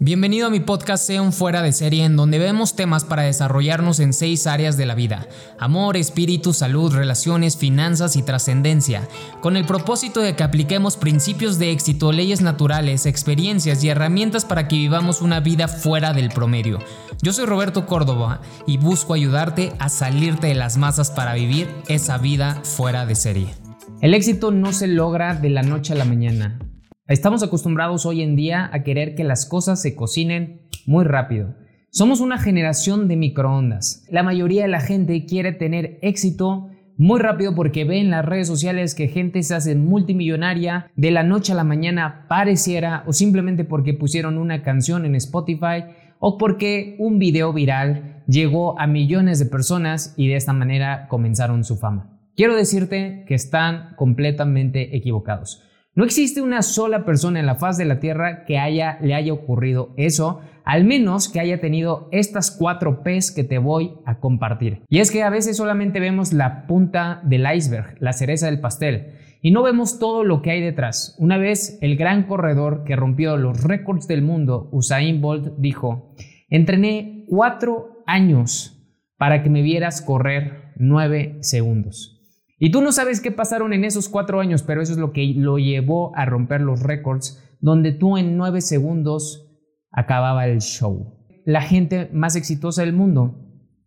Bienvenido a mi podcast Sea fuera de serie en donde vemos temas para desarrollarnos en seis áreas de la vida. Amor, espíritu, salud, relaciones, finanzas y trascendencia. Con el propósito de que apliquemos principios de éxito, leyes naturales, experiencias y herramientas para que vivamos una vida fuera del promedio. Yo soy Roberto Córdoba y busco ayudarte a salirte de las masas para vivir esa vida fuera de serie. El éxito no se logra de la noche a la mañana. Estamos acostumbrados hoy en día a querer que las cosas se cocinen muy rápido. Somos una generación de microondas. La mayoría de la gente quiere tener éxito muy rápido porque ve en las redes sociales que gente se hace multimillonaria de la noche a la mañana pareciera o simplemente porque pusieron una canción en Spotify o porque un video viral llegó a millones de personas y de esta manera comenzaron su fama. Quiero decirte que están completamente equivocados. No existe una sola persona en la faz de la Tierra que haya, le haya ocurrido eso, al menos que haya tenido estas cuatro P's que te voy a compartir. Y es que a veces solamente vemos la punta del iceberg, la cereza del pastel, y no vemos todo lo que hay detrás. Una vez el gran corredor que rompió los récords del mundo, Usain Bolt, dijo, entrené cuatro años para que me vieras correr nueve segundos. Y tú no sabes qué pasaron en esos cuatro años, pero eso es lo que lo llevó a romper los récords, donde tú en nueve segundos acababa el show. La gente más exitosa del mundo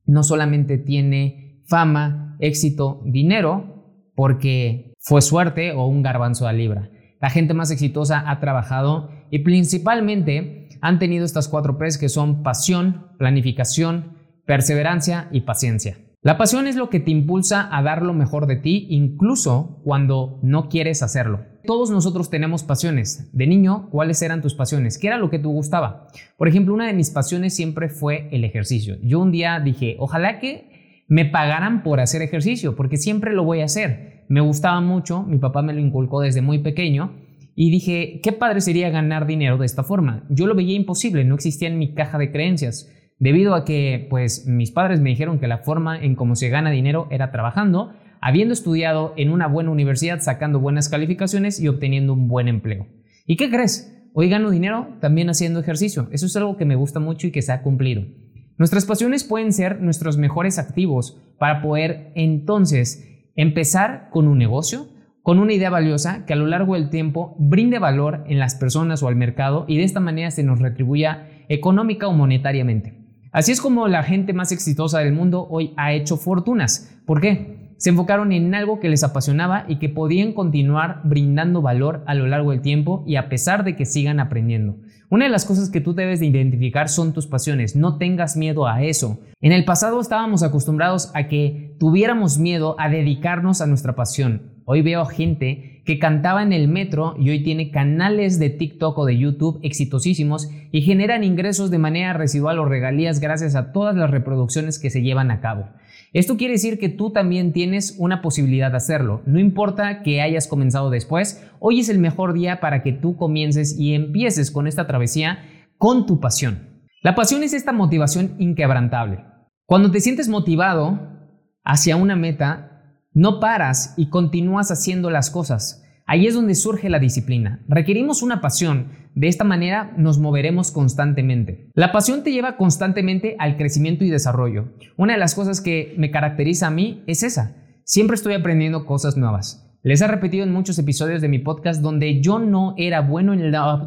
no solamente tiene fama, éxito, dinero, porque fue suerte o un garbanzo a libra. La gente más exitosa ha trabajado y principalmente han tenido estas cuatro P's que son pasión, planificación, perseverancia y paciencia. La pasión es lo que te impulsa a dar lo mejor de ti incluso cuando no quieres hacerlo. Todos nosotros tenemos pasiones. De niño, ¿cuáles eran tus pasiones? ¿Qué era lo que te gustaba? Por ejemplo, una de mis pasiones siempre fue el ejercicio. Yo un día dije, ojalá que me pagaran por hacer ejercicio, porque siempre lo voy a hacer. Me gustaba mucho, mi papá me lo inculcó desde muy pequeño y dije, qué padre sería ganar dinero de esta forma. Yo lo veía imposible, no existía en mi caja de creencias debido a que pues mis padres me dijeron que la forma en cómo se gana dinero era trabajando, habiendo estudiado en una buena universidad, sacando buenas calificaciones y obteniendo un buen empleo. ¿Y qué crees? Hoy gano dinero también haciendo ejercicio. Eso es algo que me gusta mucho y que se ha cumplido. Nuestras pasiones pueden ser nuestros mejores activos para poder entonces empezar con un negocio, con una idea valiosa que a lo largo del tiempo brinde valor en las personas o al mercado y de esta manera se nos retribuya económica o monetariamente. Así es como la gente más exitosa del mundo hoy ha hecho fortunas. ¿Por qué? Se enfocaron en algo que les apasionaba y que podían continuar brindando valor a lo largo del tiempo y a pesar de que sigan aprendiendo. Una de las cosas que tú debes de identificar son tus pasiones, no tengas miedo a eso. En el pasado estábamos acostumbrados a que tuviéramos miedo a dedicarnos a nuestra pasión. Hoy veo gente que cantaba en el metro y hoy tiene canales de TikTok o de YouTube exitosísimos y generan ingresos de manera residual o regalías gracias a todas las reproducciones que se llevan a cabo. Esto quiere decir que tú también tienes una posibilidad de hacerlo. No importa que hayas comenzado después, hoy es el mejor día para que tú comiences y empieces con esta travesía con tu pasión. La pasión es esta motivación inquebrantable. Cuando te sientes motivado hacia una meta, no paras y continúas haciendo las cosas. Ahí es donde surge la disciplina. Requerimos una pasión. De esta manera nos moveremos constantemente. La pasión te lleva constantemente al crecimiento y desarrollo. Una de las cosas que me caracteriza a mí es esa. Siempre estoy aprendiendo cosas nuevas. Les he repetido en muchos episodios de mi podcast donde yo no era bueno en,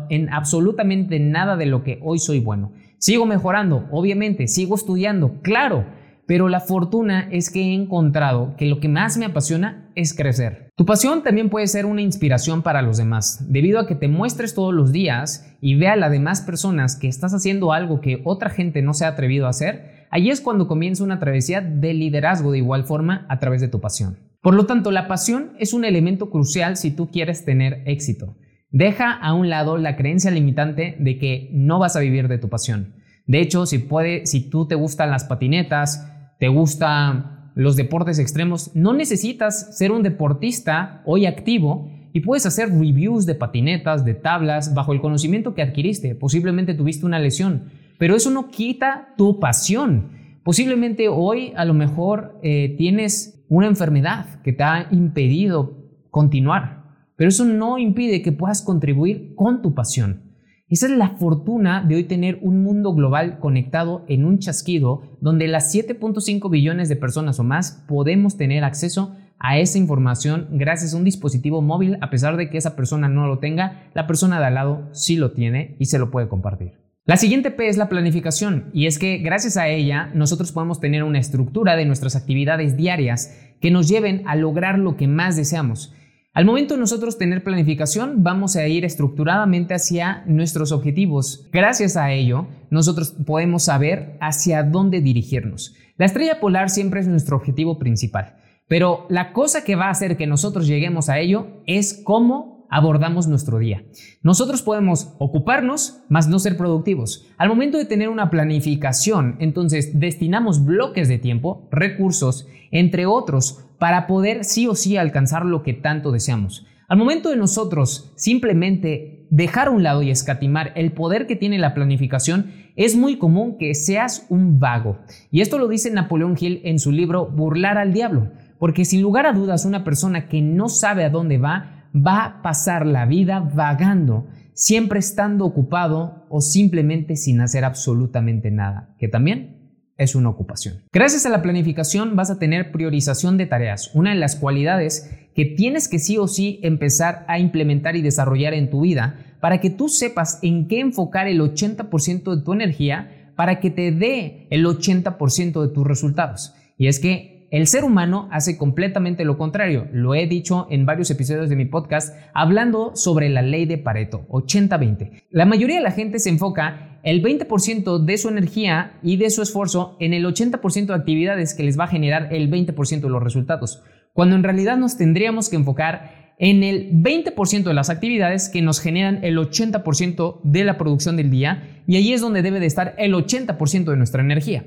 en absolutamente nada de lo que hoy soy bueno. Sigo mejorando, obviamente, sigo estudiando, claro, pero la fortuna es que he encontrado que lo que más me apasiona es crecer. Tu pasión también puede ser una inspiración para los demás, debido a que te muestres todos los días y vea a las demás personas que estás haciendo algo que otra gente no se ha atrevido a hacer, ahí es cuando comienza una travesía de liderazgo de igual forma a través de tu pasión. Por lo tanto, la pasión es un elemento crucial si tú quieres tener éxito. Deja a un lado la creencia limitante de que no vas a vivir de tu pasión. De hecho, si puede, si tú te gustan las patinetas, te gustan los deportes extremos, no necesitas ser un deportista hoy activo y puedes hacer reviews de patinetas, de tablas, bajo el conocimiento que adquiriste. Posiblemente tuviste una lesión, pero eso no quita tu pasión. Posiblemente hoy a lo mejor eh, tienes una enfermedad que te ha impedido continuar, pero eso no impide que puedas contribuir con tu pasión. Esa es la fortuna de hoy tener un mundo global conectado en un chasquido donde las 7.5 billones de personas o más podemos tener acceso a esa información gracias a un dispositivo móvil a pesar de que esa persona no lo tenga, la persona de al lado sí lo tiene y se lo puede compartir. La siguiente P es la planificación y es que gracias a ella nosotros podemos tener una estructura de nuestras actividades diarias que nos lleven a lograr lo que más deseamos. Al momento de nosotros tener planificación, vamos a ir estructuradamente hacia nuestros objetivos. Gracias a ello, nosotros podemos saber hacia dónde dirigirnos. La estrella polar siempre es nuestro objetivo principal, pero la cosa que va a hacer que nosotros lleguemos a ello es cómo abordamos nuestro día. Nosotros podemos ocuparnos, más no ser productivos. Al momento de tener una planificación, entonces destinamos bloques de tiempo, recursos, entre otros, para poder sí o sí alcanzar lo que tanto deseamos. Al momento de nosotros simplemente dejar a un lado y escatimar el poder que tiene la planificación, es muy común que seas un vago. Y esto lo dice Napoleón Hill en su libro Burlar al Diablo, porque sin lugar a dudas una persona que no sabe a dónde va, va a pasar la vida vagando, siempre estando ocupado o simplemente sin hacer absolutamente nada, que también es una ocupación. Gracias a la planificación vas a tener priorización de tareas, una de las cualidades que tienes que sí o sí empezar a implementar y desarrollar en tu vida para que tú sepas en qué enfocar el 80% de tu energía para que te dé el 80% de tus resultados. Y es que el ser humano hace completamente lo contrario. Lo he dicho en varios episodios de mi podcast hablando sobre la ley de Pareto, 80-20. La mayoría de la gente se enfoca el 20% de su energía y de su esfuerzo en el 80% de actividades que les va a generar el 20% de los resultados, cuando en realidad nos tendríamos que enfocar en el 20% de las actividades que nos generan el 80% de la producción del día y ahí es donde debe de estar el 80% de nuestra energía.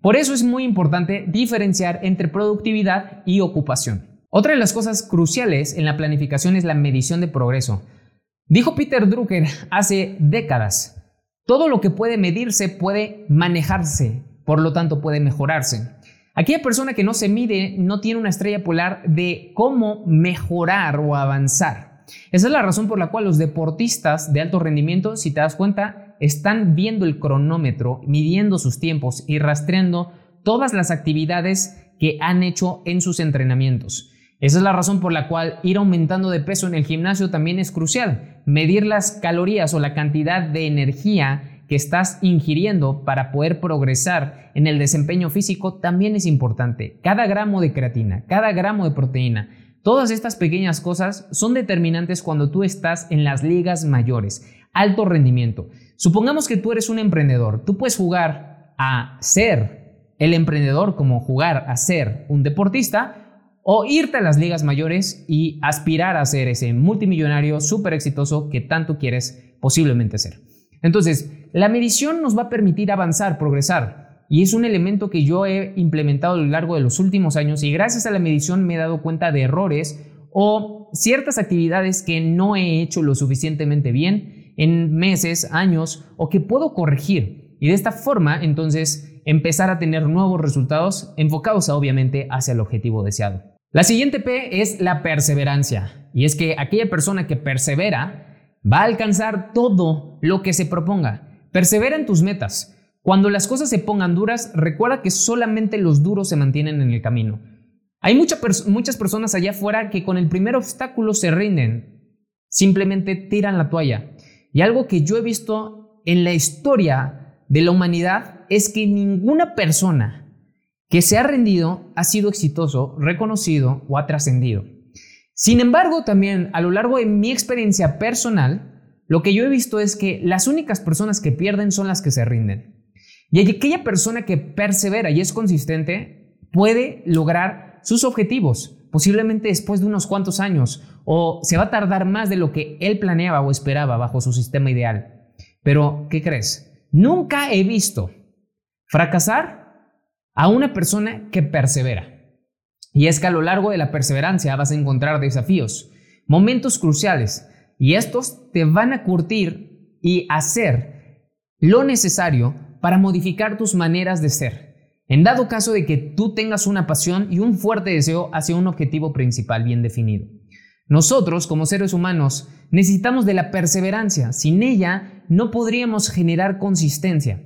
Por eso es muy importante diferenciar entre productividad y ocupación. Otra de las cosas cruciales en la planificación es la medición de progreso. Dijo Peter Drucker hace décadas, todo lo que puede medirse puede manejarse, por lo tanto puede mejorarse. Aquella persona que no se mide no tiene una estrella polar de cómo mejorar o avanzar. Esa es la razón por la cual los deportistas de alto rendimiento, si te das cuenta, están viendo el cronómetro, midiendo sus tiempos y rastreando todas las actividades que han hecho en sus entrenamientos. Esa es la razón por la cual ir aumentando de peso en el gimnasio también es crucial. Medir las calorías o la cantidad de energía que estás ingiriendo para poder progresar en el desempeño físico también es importante. Cada gramo de creatina, cada gramo de proteína, todas estas pequeñas cosas son determinantes cuando tú estás en las ligas mayores, alto rendimiento. Supongamos que tú eres un emprendedor. Tú puedes jugar a ser el emprendedor como jugar a ser un deportista o irte a las ligas mayores y aspirar a ser ese multimillonario súper exitoso que tanto quieres posiblemente ser. Entonces, la medición nos va a permitir avanzar, progresar. Y es un elemento que yo he implementado a lo largo de los últimos años y gracias a la medición me he dado cuenta de errores o ciertas actividades que no he hecho lo suficientemente bien en meses, años o que puedo corregir. Y de esta forma, entonces, empezar a tener nuevos resultados enfocados obviamente hacia el objetivo deseado. La siguiente P es la perseverancia. Y es que aquella persona que persevera va a alcanzar todo lo que se proponga. Persevera en tus metas. Cuando las cosas se pongan duras, recuerda que solamente los duros se mantienen en el camino. Hay muchas personas allá afuera que con el primer obstáculo se rinden, simplemente tiran la toalla. Y algo que yo he visto en la historia de la humanidad es que ninguna persona que se ha rendido ha sido exitoso, reconocido o ha trascendido. Sin embargo, también a lo largo de mi experiencia personal, lo que yo he visto es que las únicas personas que pierden son las que se rinden. Y aquella persona que persevera y es consistente puede lograr sus objetivos, posiblemente después de unos cuantos años, o se va a tardar más de lo que él planeaba o esperaba bajo su sistema ideal. Pero, ¿qué crees? Nunca he visto fracasar a una persona que persevera. Y es que a lo largo de la perseverancia vas a encontrar desafíos, momentos cruciales, y estos te van a curtir y hacer lo necesario para modificar tus maneras de ser. En dado caso de que tú tengas una pasión y un fuerte deseo hacia un objetivo principal bien definido. Nosotros, como seres humanos, necesitamos de la perseverancia. Sin ella, no podríamos generar consistencia.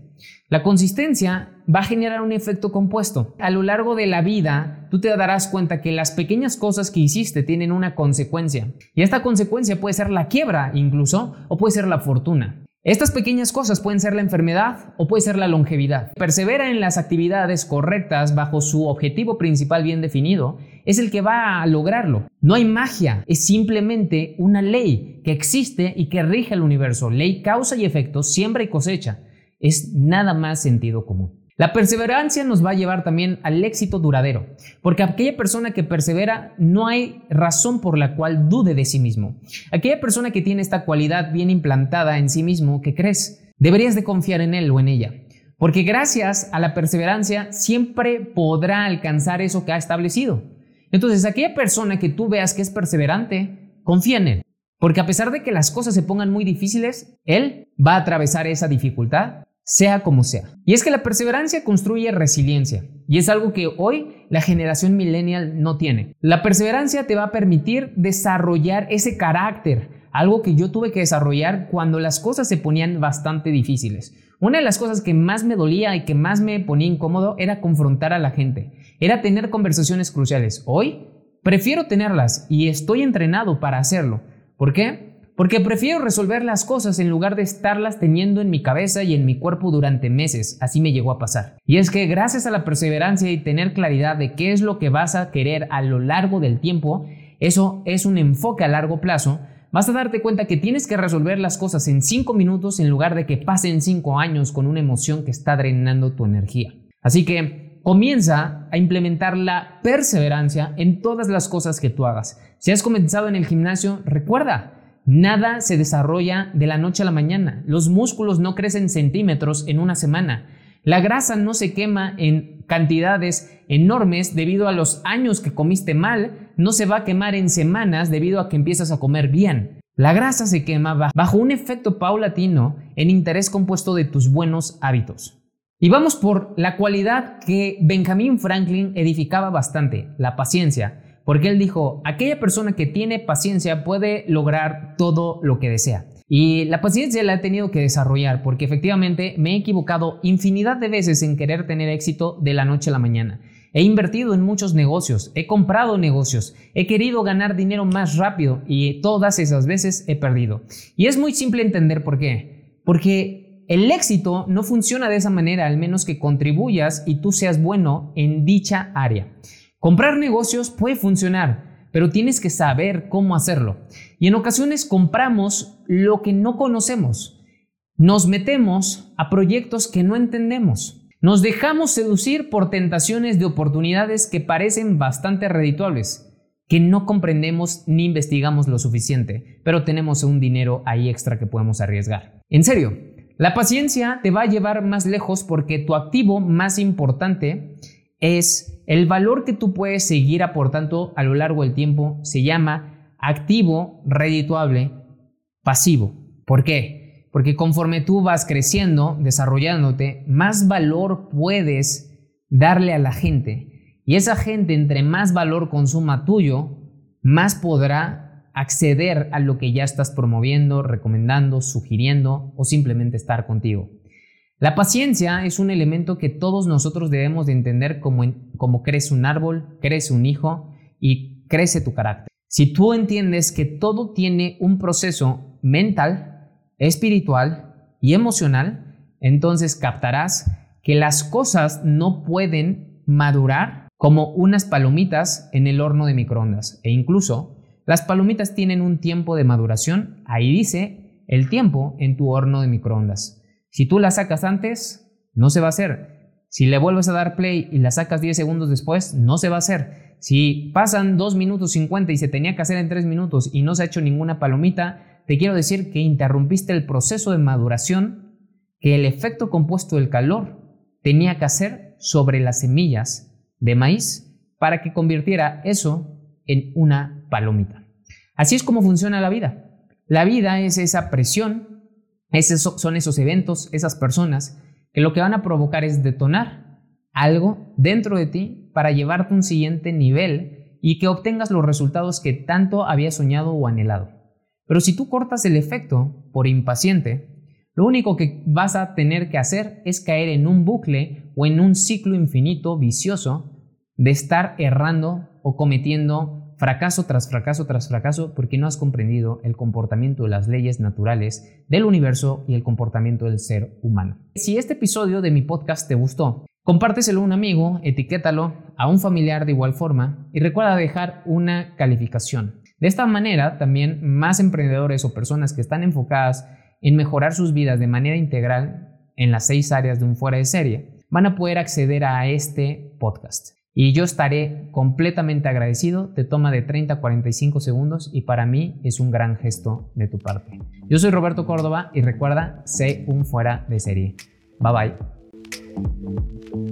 La consistencia va a generar un efecto compuesto. A lo largo de la vida, tú te darás cuenta que las pequeñas cosas que hiciste tienen una consecuencia. Y esta consecuencia puede ser la quiebra incluso, o puede ser la fortuna. Estas pequeñas cosas pueden ser la enfermedad o puede ser la longevidad. Persevera en las actividades correctas bajo su objetivo principal bien definido es el que va a lograrlo. No hay magia, es simplemente una ley que existe y que rige el universo. Ley causa y efecto, siembra y cosecha. Es nada más sentido común. La perseverancia nos va a llevar también al éxito duradero, porque aquella persona que persevera no hay razón por la cual dude de sí mismo. Aquella persona que tiene esta cualidad bien implantada en sí mismo, que crees, deberías de confiar en él o en ella, porque gracias a la perseverancia siempre podrá alcanzar eso que ha establecido. Entonces, aquella persona que tú veas que es perseverante, confía en él, porque a pesar de que las cosas se pongan muy difíciles, él va a atravesar esa dificultad sea como sea. Y es que la perseverancia construye resiliencia, y es algo que hoy la generación millennial no tiene. La perseverancia te va a permitir desarrollar ese carácter, algo que yo tuve que desarrollar cuando las cosas se ponían bastante difíciles. Una de las cosas que más me dolía y que más me ponía incómodo era confrontar a la gente, era tener conversaciones cruciales. Hoy prefiero tenerlas y estoy entrenado para hacerlo. ¿Por qué? Porque prefiero resolver las cosas en lugar de estarlas teniendo en mi cabeza y en mi cuerpo durante meses. Así me llegó a pasar. Y es que gracias a la perseverancia y tener claridad de qué es lo que vas a querer a lo largo del tiempo, eso es un enfoque a largo plazo, vas a darte cuenta que tienes que resolver las cosas en 5 minutos en lugar de que pasen 5 años con una emoción que está drenando tu energía. Así que comienza a implementar la perseverancia en todas las cosas que tú hagas. Si has comenzado en el gimnasio, recuerda, Nada se desarrolla de la noche a la mañana. Los músculos no crecen centímetros en una semana. La grasa no se quema en cantidades enormes debido a los años que comiste mal. No se va a quemar en semanas debido a que empiezas a comer bien. La grasa se quema bajo un efecto paulatino en interés compuesto de tus buenos hábitos. Y vamos por la cualidad que Benjamin Franklin edificaba bastante, la paciencia. Porque él dijo, aquella persona que tiene paciencia puede lograr todo lo que desea. Y la paciencia la he tenido que desarrollar porque efectivamente me he equivocado infinidad de veces en querer tener éxito de la noche a la mañana. He invertido en muchos negocios, he comprado negocios, he querido ganar dinero más rápido y todas esas veces he perdido. Y es muy simple entender por qué. Porque el éxito no funciona de esa manera al menos que contribuyas y tú seas bueno en dicha área. Comprar negocios puede funcionar, pero tienes que saber cómo hacerlo. Y en ocasiones compramos lo que no conocemos. Nos metemos a proyectos que no entendemos. Nos dejamos seducir por tentaciones de oportunidades que parecen bastante redituables, que no comprendemos ni investigamos lo suficiente, pero tenemos un dinero ahí extra que podemos arriesgar. En serio, la paciencia te va a llevar más lejos porque tu activo más importante es el valor que tú puedes seguir aportando a lo largo del tiempo se llama activo redituable pasivo. ¿Por qué? Porque conforme tú vas creciendo, desarrollándote, más valor puedes darle a la gente. Y esa gente, entre más valor consuma tuyo, más podrá acceder a lo que ya estás promoviendo, recomendando, sugiriendo o simplemente estar contigo. La paciencia es un elemento que todos nosotros debemos de entender como, como crece un árbol, crece un hijo y crece tu carácter. Si tú entiendes que todo tiene un proceso mental, espiritual y emocional, entonces captarás que las cosas no pueden madurar como unas palomitas en el horno de microondas. E incluso las palomitas tienen un tiempo de maduración, ahí dice el tiempo en tu horno de microondas. Si tú la sacas antes, no se va a hacer. Si le vuelves a dar play y la sacas 10 segundos después, no se va a hacer. Si pasan 2 minutos 50 y se tenía que hacer en 3 minutos y no se ha hecho ninguna palomita, te quiero decir que interrumpiste el proceso de maduración que el efecto compuesto del calor tenía que hacer sobre las semillas de maíz para que convirtiera eso en una palomita. Así es como funciona la vida. La vida es esa presión esos son esos eventos, esas personas, que lo que van a provocar es detonar algo dentro de ti para llevarte a un siguiente nivel y que obtengas los resultados que tanto habías soñado o anhelado. Pero si tú cortas el efecto por impaciente, lo único que vas a tener que hacer es caer en un bucle o en un ciclo infinito vicioso de estar errando o cometiendo fracaso tras fracaso tras fracaso porque no has comprendido el comportamiento de las leyes naturales del universo y el comportamiento del ser humano. Si este episodio de mi podcast te gustó, compárteselo a un amigo, etiquétalo a un familiar de igual forma y recuerda dejar una calificación. De esta manera, también más emprendedores o personas que están enfocadas en mejorar sus vidas de manera integral en las seis áreas de un fuera de serie, van a poder acceder a este podcast. Y yo estaré completamente agradecido, te toma de 30 a 45 segundos y para mí es un gran gesto de tu parte. Yo soy Roberto Córdoba y recuerda, sé un fuera de serie. Bye bye.